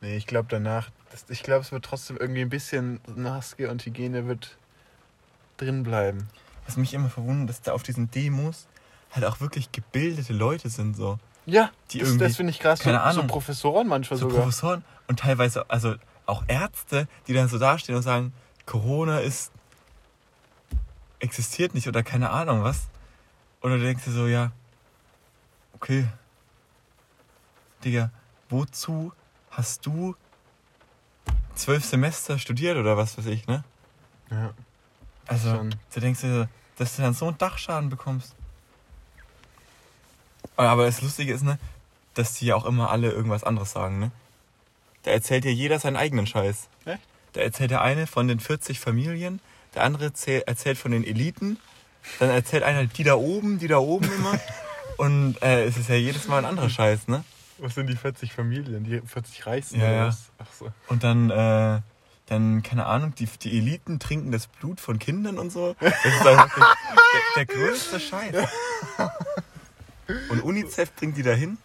Nee, ich glaube danach, das, ich glaube, es wird trotzdem irgendwie ein bisschen Maske und Hygiene wird drin bleiben. Was mich immer verwundert, dass da auf diesen Demos halt auch wirklich gebildete Leute sind, so. Ja, Die das, irgendwie- das finde ich krass. So, keine so Ahnung. Professoren manchmal So sogar. Professoren und teilweise, also auch Ärzte, die dann so dastehen und sagen, Corona ist, existiert nicht oder keine Ahnung was. Oder du denkst dir so, ja, okay. Digga, wozu hast du zwölf Semester studiert oder was weiß ich, ne? Ja. Also, Schon. du denkst dir, dass du dann so einen Dachschaden bekommst. Aber das Lustige ist, ne, dass die ja auch immer alle irgendwas anderes sagen, ne? Da erzählt ja jeder seinen eigenen Scheiß. Echt? Da erzählt der eine von den 40 Familien, der andere zäh- erzählt von den Eliten, dann erzählt einer die da oben, die da oben immer. Und äh, es ist ja jedes Mal ein anderer Scheiß, ne? Was sind die 40 Familien? Die 40 Reichsten Ja, ja. Ach so. Und dann, äh, dann, keine Ahnung, die, die Eliten trinken das Blut von Kindern und so. Das ist einfach der, der größte Scheiß. Und UNICEF bringt die dahin.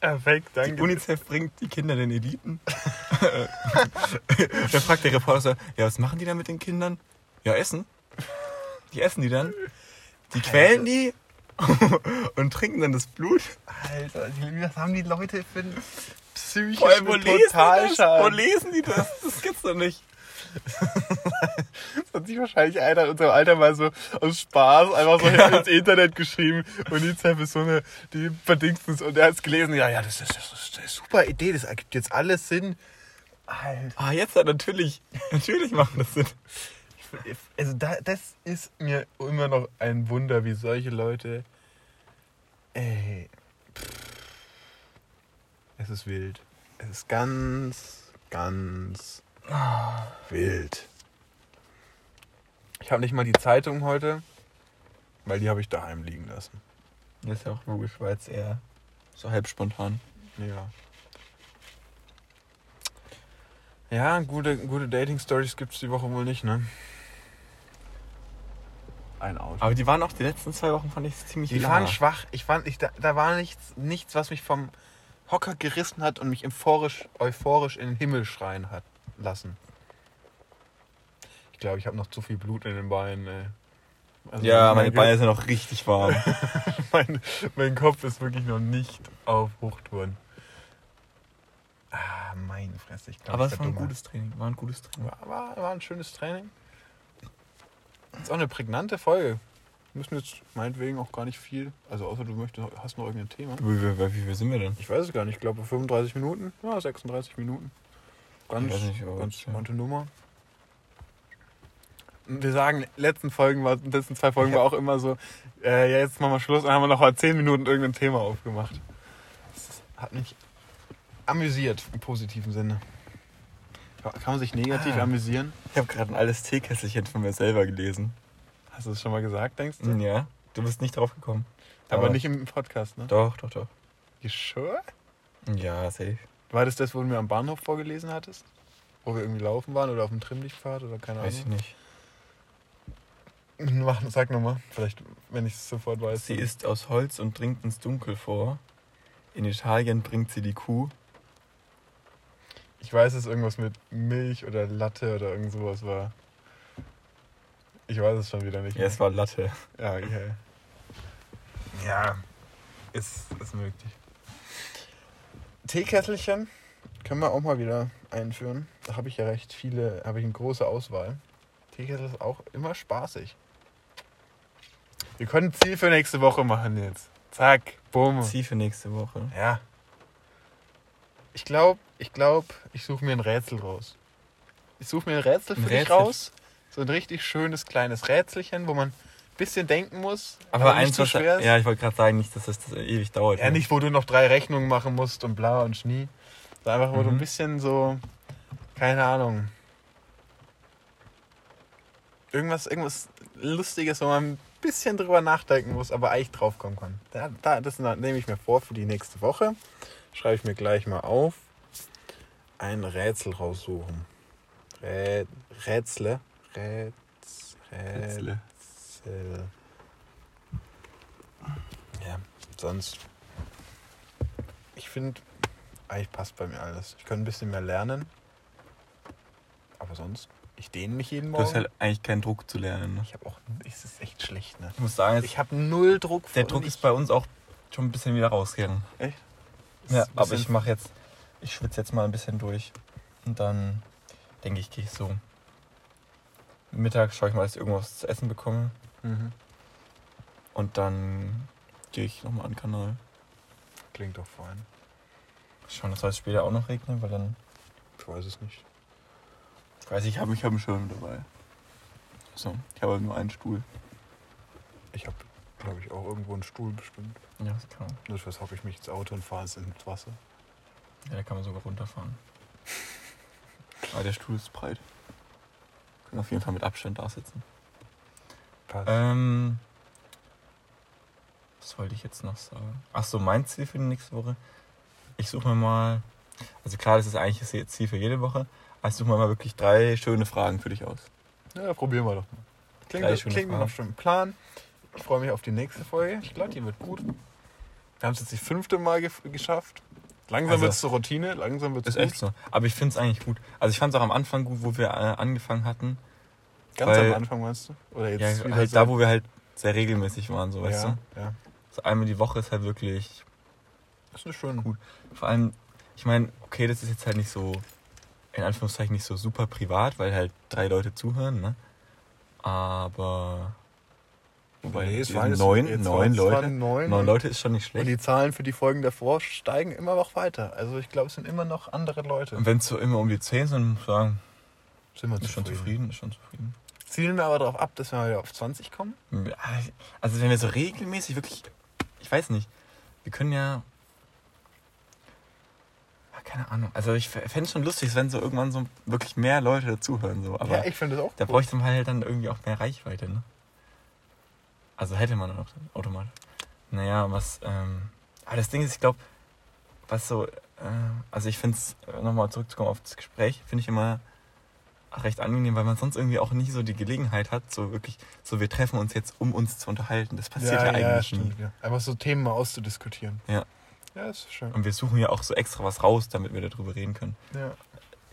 Perfekt, Die danke. UNICEF bringt die Kinder den Eliten. dann fragt der Reporter so, ja, was machen die da mit den Kindern? Ja, essen. Die essen die dann. Die quälen die und trinken dann das Blut. Alter, die- was haben die Leute für einen psychischen Vor allem, wo lesen, die das? wo lesen die das? Das gibt's doch nicht. Das hat sich wahrscheinlich einer in unserem Alter mal so aus Spaß einfach so ins Internet geschrieben. UNICEF ist so eine, die verdingstens und er hat es gelesen. Ja, ja, das ist, das ist eine super Idee, das ergibt jetzt alles Sinn. Alter. Ah, jetzt natürlich, natürlich machen das Sinn. Also da, das ist mir immer noch ein Wunder, wie solche Leute. Ey. pff. Es ist wild. Es ist ganz, ganz wild. Ich habe nicht mal die Zeitung heute, weil die habe ich daheim liegen lassen. Das ist ja auch logisch, weil es eher so halb spontan. Ja. Ja, gute, gute Dating-Stories gibt es die Woche wohl nicht, ne? Ein Auto. Aber die waren auch die letzten zwei Wochen, fand ich ziemlich Die waren schwach. Ich fand, ich, da, da war nichts, nichts, was mich vom Hocker gerissen hat und mich euphorisch, euphorisch in den Himmel schreien hat lassen. Ich glaube, ich habe noch zu viel Blut in den Beinen. Ey. Also Ja, meine mein Beine sind noch richtig warm. mein, mein Kopf ist wirklich noch nicht auf Hochtouren. Meine Fresse. Ich glaub, Aber es war ein verdummer. gutes Training. War ein gutes Training. War, war, war ein schönes Training. Ist auch eine prägnante Folge. Wir müssen jetzt meinetwegen auch gar nicht viel. Also außer du möchtest, hast noch irgendein Thema. Wie, wie, wie, wie viel sind wir denn? Ich weiß es gar nicht. Ich glaube 35 Minuten. Ja, 36 Minuten. Ganz, nicht, ganz ja. smarte Nummer. Wir sagen, letzten Folgen war, letzten zwei Folgen war auch immer so, äh, ja, jetzt machen wir Schluss und haben wir noch mal 10 Minuten irgendein Thema aufgemacht. Das hat mich amüsiert im positiven Sinne. Kann man sich negativ Ah. amüsieren? Ich habe gerade ein altes Teekesselchen von mir selber gelesen. Hast du es schon mal gesagt, denkst du? Ja. Du bist nicht drauf gekommen. Aber, nicht im Podcast, ne? Doch, doch, doch. You sure? Ja, safe. War das das, wo du mir am Bahnhof vorgelesen hattest? Wo wir irgendwie laufen waren oder auf dem Trimmlichtpfad oder keine Weiß ich Ahnung? nicht. Mach, sag nochmal, vielleicht, wenn ich es sofort weiß. Sie ist aus Holz und dringt ins Dunkel vor. In Italien bringt sie die Kuh. Ich weiß, es irgendwas mit Milch oder Latte oder irgend sowas war. Ich weiß es schon wieder nicht. Ja, es war Latte. Ja, okay. Ja, ist, ist möglich. Teekesselchen können wir auch mal wieder einführen. Da habe ich ja recht viele, habe ich eine große Auswahl. Teekessel ist auch immer spaßig. Wir können Ziel für nächste Woche machen jetzt. Zack, bumm. Zieh für nächste Woche. Ja. Ich glaube, ich glaube, ich suche mir ein Rätsel raus. Ich suche mir ein Rätsel für Ein dich Rätsel? raus. So ein richtig schönes kleines Rätselchen, wo man ein bisschen denken muss. Aber nicht eins, zu was, schwer ist. ja, ich wollte gerade sagen, nicht, dass das, das ewig dauert. Ja, ne? nicht, wo du noch drei Rechnungen machen musst und bla und schnie. Sondern einfach, wo du ein Mhm. bisschen so, keine Ahnung. Irgendwas, irgendwas Lustiges, wo man ein bisschen drüber nachdenken muss, aber eigentlich drauf kommen kann. Da, da, das nehme ich mir vor für die nächste Woche. Schreibe ich mir gleich mal auf. Ein Rätsel raussuchen. Rä Rätsle. Rätz, Rätsle. Rätsel. Ja, sonst. Ich finde, eigentlich passt bei mir alles. Ich kann ein bisschen mehr lernen. Aber sonst, ich dehne mich jeden Du Morgen. hast halt eigentlich keinen Druck zu lernen. Ne? ich habe auch, es ist echt schlecht, ne? Ich muss sagen, Ich habe null Druck. der Druck ist bei uns auch schon ein bisschen wieder rausgegangen. Echt? Ja, aber ich mache jetzt, ich schwitze jetzt mal ein bisschen durch. Und dann denke ich, gehe ich so. Mittag schaue ich mal, dass ich irgendwas zu essen bekomme. Mhm. Und dann gehe ich nochmal an den Kanal. Klingt doch fein. Schauen, dass es später auch noch regnet, weil dann. Ich weiß es nicht. Ich weiß, ich habe mich einen Schirm dabei. So, ich habe nur einen Stuhl. Ich habe, glaube ich, auch irgendwo einen Stuhl bestimmt. Ja, das kann man. Nur hocke ich mich ins Auto und fahre es ins Wasser. Ja, da kann man sogar runterfahren. Aber der Stuhl ist breit. Können auf jeden Fall mit Abstand da sitzen. Passt. Ähm, was wollte ich jetzt noch sagen? Ach so, mein Ziel für die nächste Woche. Ich suche mir mal, also klar, das ist eigentlich das Ziel für jede Woche, aber ich suche mir mal wirklich drei schöne Fragen für dich aus. Ja, probieren wir doch mal. Klingt, das klingt nach schon Plan. Ich freue mich auf die nächste Folge. Ich glaube, die wird gut. Wir haben es jetzt das fünfte Mal gef- geschafft. Langsam Also- wird es zur Routine, langsam wird es Ist echt so. Aber ich finde es eigentlich gut. Also ich fand es auch am Anfang gut, wo wir äh, angefangen hatten. Ganz weil- am Anfang meinst du? Oder jetzt Ja, halt so- da, wo wir halt sehr regelmäßig waren, so weißt ja, du. ja. So einmal die Woche ist halt wirklich Das ist eine schöne. Gut. Vor allem, ich meine, okay, das ist jetzt halt nicht so, in Anführungszeichen nicht so super privat, weil halt drei Leute zuhören, ne? Aber. Wobei, Nee, es waren neun, jetzt neun Leute. Neun, Neun Leute ist schon nicht Und schlecht. die Zahlen für die Folgen davor steigen immer noch weiter. Also ich glaube, es sind immer noch andere Leute. Und wenn es so immer um die zehn sind, muss ich sagen, Sind wir ist schon zufrieden, ist schon zufrieden. Zielen wir aber darauf ab, dass wir wieder auf 20 kommen? Ja, Also wenn wir so regelmäßig wirklich, ich weiß nicht, wir können ja, keine Ahnung. Also ich fände es schon lustig, wenn so irgendwann so wirklich mehr Leute dazuhören. So. Aber ja, ich finde das auch da cool. bräuchte man halt dann irgendwie auch mehr Reichweite, ne? Also hätte man dann auch automatisch. Naja, was, ähm, aber das Ding ist, ich glaube, was so, äh, also ich finde es, nochmal zurückzukommen auf das Gespräch, finde ich immer recht angenehm, weil man sonst irgendwie auch nie so die Gelegenheit hat, so wirklich, so wir treffen uns jetzt, um uns zu unterhalten. Das passiert ja, eigentlich nie. stimmt, ja. Einfach so Themen mal auszudiskutieren. Ja. Ja, ist schön. Und wir suchen ja auch so extra was raus, damit wir darüber reden können. Ja.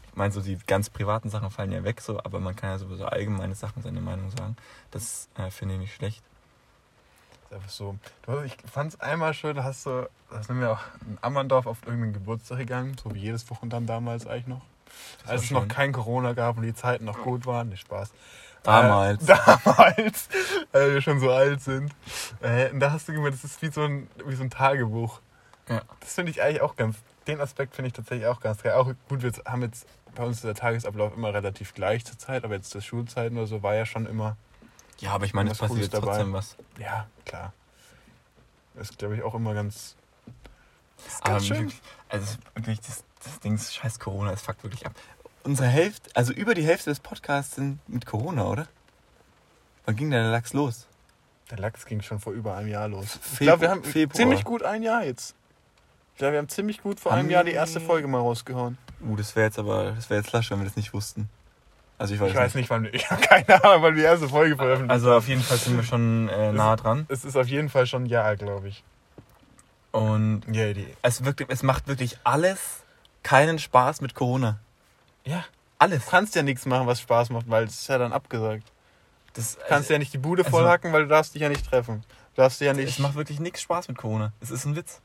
Ich meine, so die ganz privaten Sachen fallen ja weg, so, aber man kann ja sowieso allgemeine Sachen seine Meinung sagen. Das äh, finde ich nicht schlecht. Einfach so. Du, ich fand es einmal schön, da hast du, da sind wir auch in Ammerndorf auf irgendeinen Geburtstag gegangen, so wie jedes Wochenende damals eigentlich noch. Das Als es noch kein Corona gab und die Zeiten noch gut waren. Nicht Spaß. Damals. Äh, damals, weil wir schon so alt sind. Äh, und da hast du gemerkt, das ist wie so ein, wie so ein Tagebuch. Ja. Das finde ich eigentlich auch ganz, den Aspekt finde ich tatsächlich auch ganz geil. Auch gut, wir haben jetzt, bei uns der Tagesablauf immer relativ gleich zur Zeit, aber jetzt das Schulzeiten oder so war ja schon immer, Ja, aber ich meine, es passiert dabei. trotzdem was. ja, klar. Das ist, glaube ich, auch immer ganz, das ist Aber ganz schön. wirklich, also wirklich, das, das Ding ist, scheiß Corona, es fuckt wirklich ab. Unsere Hälfte, also über die Hälfte des Podcasts sind mit Corona, oder? Wann ging denn der Lachs los? Der Lachs ging schon vor über einem Jahr los. Ich Febru- glaube, wir haben Februar. ziemlich gut ein Jahr jetzt. Ich glaube, wir haben ziemlich gut vor einem Jahr die erste Folge mal rausgehauen. Uh, das wäre jetzt aber, das wäre jetzt lasch, wenn wir das nicht wussten. Also ich weiß, Ich weiß nicht, wann wir, ich habe keine Ahnung, wann wir die erste Folge veröffentlicht Also auf jeden Fall sind wir schon äh, nah dran. Es ist auf jeden Fall schon ein Jahr, glaube ich. Und Ja, die. es, wirkt, es macht wirklich alles keinen Spaß mit Corona. Ja. Alles. Du kannst ja nichts machen, was Spaß macht, weil es ist ja dann abgesagt. Das, Du kannst ja nicht die Bude also- vollhacken, weil du darfst dich ja nicht treffen. Du darfst dich ja es nicht. macht wirklich nichts Spaß mit Corona. Es ist ein Witz.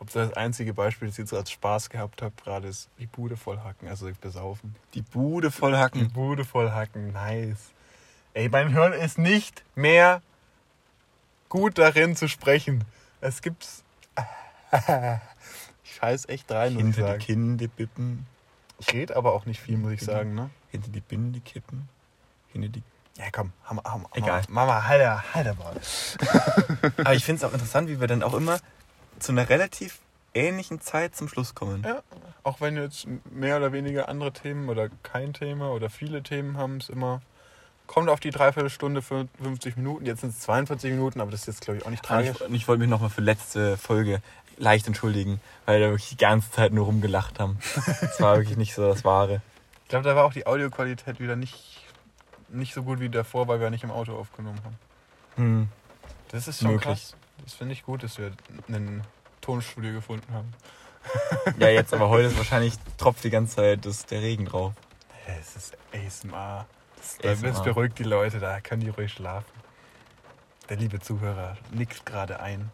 Ob das einzige Beispiel, das ich jetzt als Spaß gehabt habe, gerade ist die Bude vollhacken, also besaufen. Die Bude Die vollhacken. Bude vollhacken, nice. Ey, mein Hirn ist nicht mehr gut darin zu sprechen. Es gibt's. Ich scheiß echt rein, Hinter die sagen. Kinde bippen. Ich rede aber auch nicht viel, muss ich sagen, ne? Hinter die Binde kippen. Hinter die Ja, komm, Hammer, Hammer. Egal. Mama, Alter, Alter, Mann. Aber ich finde es auch interessant, wie wir dann auch immer zu einer relativ ähnlichen Zeit zum Schluss kommen. Ja, auch wenn jetzt mehr oder weniger andere Themen oder kein Thema oder viele Themen haben, es immer. Kommt auf die Dreiviertelstunde für 50 Minuten. Jetzt sind es 42 Minuten, aber das ist jetzt, glaube ich, auch nicht Und tragisch. ich, ich wollte mich nochmal für letzte Folge leicht entschuldigen, weil wir da wirklich die ganze Zeit nur rumgelacht haben. Das war wirklich nicht so das Wahre. Ich glaube, da war auch die Audioqualität wieder nicht, nicht so gut wie davor, weil wir nicht im Auto aufgenommen haben. Hm. Das ist schon Möglich. krass. Das finde ich gut, dass wir ein Tonstudio gefunden haben. Ja, jetzt aber heute ist wahrscheinlich tropft die ganze Zeit das, der Regen drauf. Es ist ASMR. Das, ASMR. das beruhigt die Leute, da können die ruhig schlafen. Der liebe Zuhörer nickt gerade ein.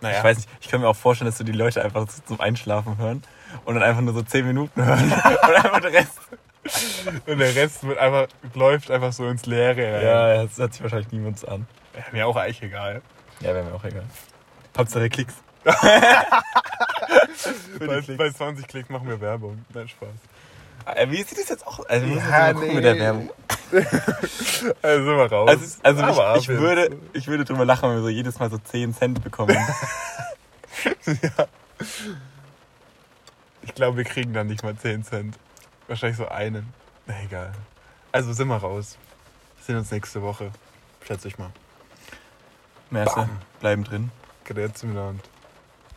Naja, Ich weiß nicht, ich kann mir auch vorstellen, dass du die Leute einfach zum Einschlafen hören und dann einfach nur so 10 Minuten hören und einfach den Rest. und der Rest wird einfach, läuft einfach so ins Leere. Ja, das hört sich wahrscheinlich niemand an. Ja, Mir auch eigentlich egal. Ja, wäre mir auch egal. Hauptsache Klicks. Bei, Klicks. bei 20 Klicks machen wir Werbung. Nein, Spaß. Äh, Wie sieht das jetzt auch? Also, Ja, nee. mit der Werbung. Also sind wir raus. Also, also Aber ich, würde, ich würde drüber lachen, wenn wir so jedes Mal so 10 Cent bekommen. Ich glaube, wir kriegen dann nicht mal 10 Cent. Wahrscheinlich so einen. Na egal. Also sind wir raus. Wir sehen uns nächste Woche. Schätze ich mal. Merse, bleiben drin. Grüezi miteinander.